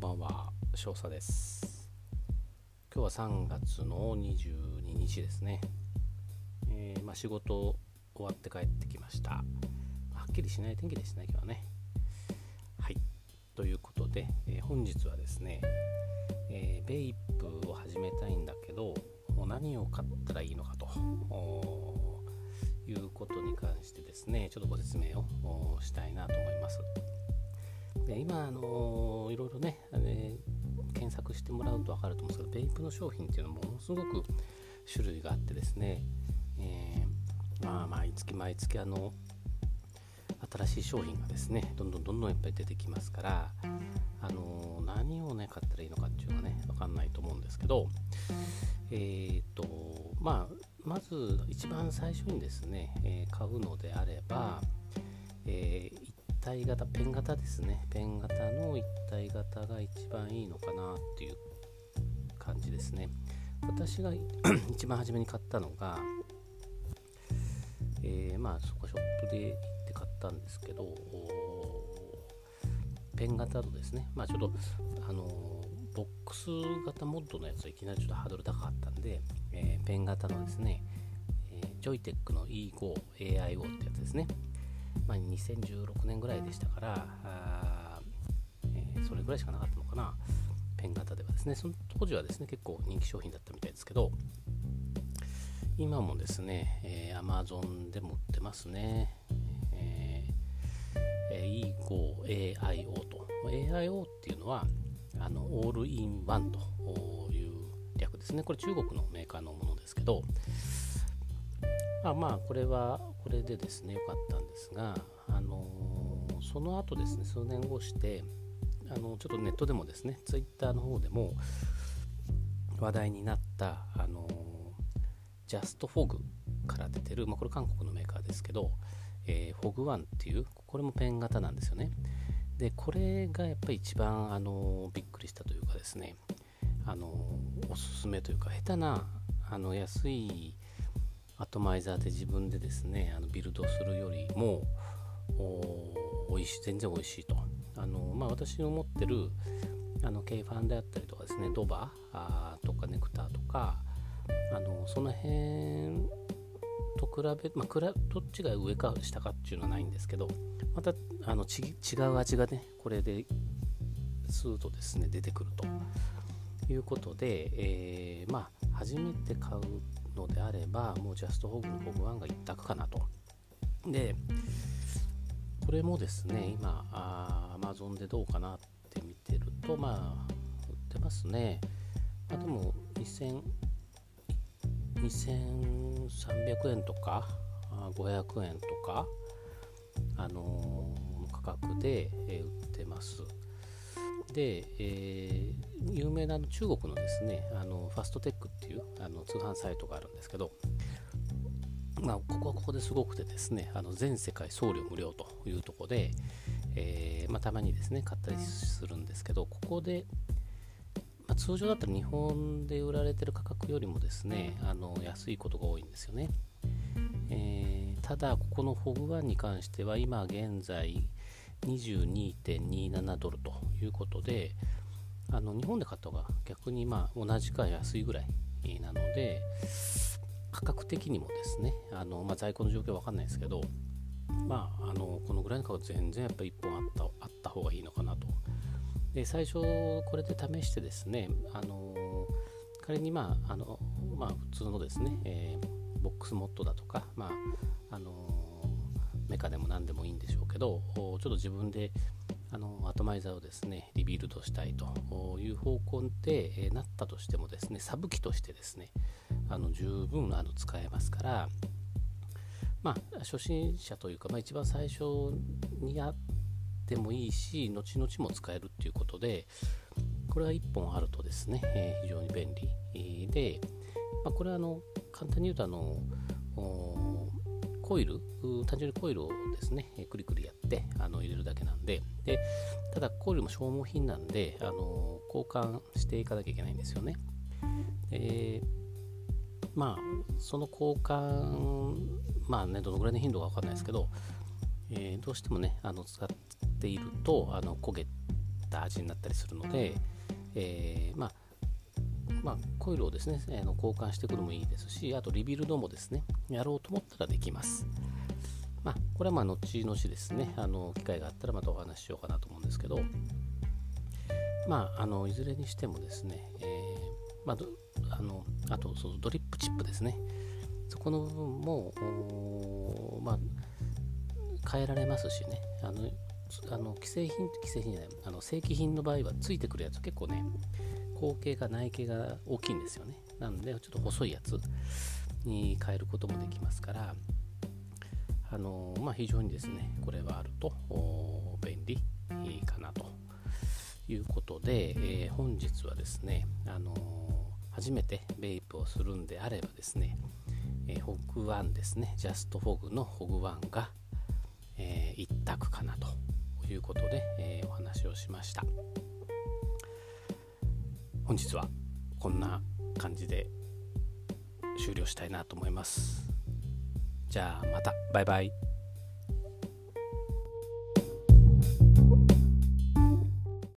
んばんは。少佐です。今日は3月の22日ですね、えー、まあ、仕事終わって帰ってきました。はっきりしない天気ですね今日はね。はい。ということで、えー、本日はですね、えー、ベイプを始めたいんだけど何を買ったらいいのかということに関してですねちょっとご説明をしたいなと思います。で今、あのいろいろね、てもらうと分かると思うんですけど、ベイプの商品っていうのもものすごく種類があってですね、えー、まあ、毎月毎月あの新しい商品がですねどんどんどんどんやっぱり出てきますから、あの何をね買ったらいいのかっていうのがね分かんないと思うんですけどえっ、ー、とまあまず一番最初にですね、えー、買うのであれば、えー、体型ペン型ですね。ペン型の一体型が一番いいのかなっていう感じですね。私が 一番初めに買ったのがえー、まあそこショップで行って買ったんですけどペン型のですね。まあちょっとあのボックス型モッドのやつはいきなりちょっとハードル高かったんで、えー、ペン型のですね、え、ジョイテックの E5AIO ってやつですね。まあ、2016年ぐらいでしたからあ、えー、それぐらいしかなかったのかな。ペン型ではですね。その当時はですね結構人気商品だったみたいですけど今もですね、えー、Amazon でも売ってますね、えー、E5AIO と。AIO っていうのはあのオールインワンという略ですね。これ中国のメーカーのものですけどあまあこれはこれでですね良かったんですが、あのー、その後ですね数年後してあのちょっとネットでもですねツイッターの方でも話題になった、あの、ジャストフォグから出てる、まあ、これ韓国のメーカーですけど、えー、フォグワンっていうこれもペン型なんですよね。でこれがやっぱり一番、あの、びっくりしたというかですね、あのおすすめというか下手なあの安いアトマイザーで自分でですねあのビルドするよりもおいしい全然美味しいと。あの、まあ、私の持ってるあの K ファンであったりとかですねドバーとかネクターとかあのその辺と比べ、まあ、どっちが上か下かっていうのはないんですけどまたあの違う味がねこれでスーッとですね出てくるということで、えー、まあ初めて買うのであればもうジャストホグホグワンが一択かなと。でこれもですね今アマゾンでどうかなって見てるとまあ売ってますね、まあ、でも2000 2300円とか500円とかあのー、価格で、え、売ってます。で、えー、有名な中国のですねあのファストテックっていうあの通販サイトがあるんですけど、まあ、ここはここですごくてですねあの全世界送料無料というところで、えー、まあ、たまにですね買ったりするんですけどここで、まあ、通常だったら日本で売られてる価格よりもですねあの安いことが多いんですよね、えー、ただここのフォグワンに関しては今現在22.27ドルということであの日本で買った方が逆にまあ同じか安いぐらいなので価格的にもですねあの、まあ、在庫の状況わかんないですけどまああのこのぐらいの価格全然やっぱ1本あったあった方がいいのかなと。で最初これで試してですねあの仮にまああのまあ普通のですね、えー、 box mod だとかまああのメカでも何でもいいんでしょうけどちょっと自分であのアトマイザーをですねリビルドしたいという方向で、なったとしてもですねサブ機としてですねあの十分あの使えますからまあ初心者というか、まあ、一番最初にやってもいいし後々も使えるっていうことでこれは1本あるとですね、え、非常に便利で、まあ、これはあの簡単に言うとあのコイル、単純にコイルをですね、くりくりやってあの入れるだけなんで、でただコイルも消耗品なんで、あの交換していかなきゃいけないんですよね。でまあ、その交換、まあね、どのぐらいの頻度かわかんないですけど、えー、どうしてもね、あの使っているとあの焦げた味になったりするので、えー、まあまあ、コイルをですね、あの交換してくるのもいいですし、あとリビルドもですね、やろうと思ったらできます。まあ、これはまあ後々ですね、あの機会があったらまたお話ししようかなと思うんですけど、まあ、あのいずれにしてもですね、えー、まあ、あのあとそのドリップチップですね、そこの部分も、まあ、変えられますしね、あのあの既製品、既製品じゃない、あの正規品の場合はついてくるやつ結構ね、後径が内径が大きいんですよね。なので、ちょっと細いやつに変えることもできますから、あのまあ、非常にですね、これはあると便利かなということで、えー、本日はですね、あの初めてベイプをするんであればですね、えー、ホグワンですね、ジャストフォグのホグワンが、えー、一択かなということで、えー、お話をしました。本日はこんな感じで終了したいなと思います。じゃあまたバイバイ。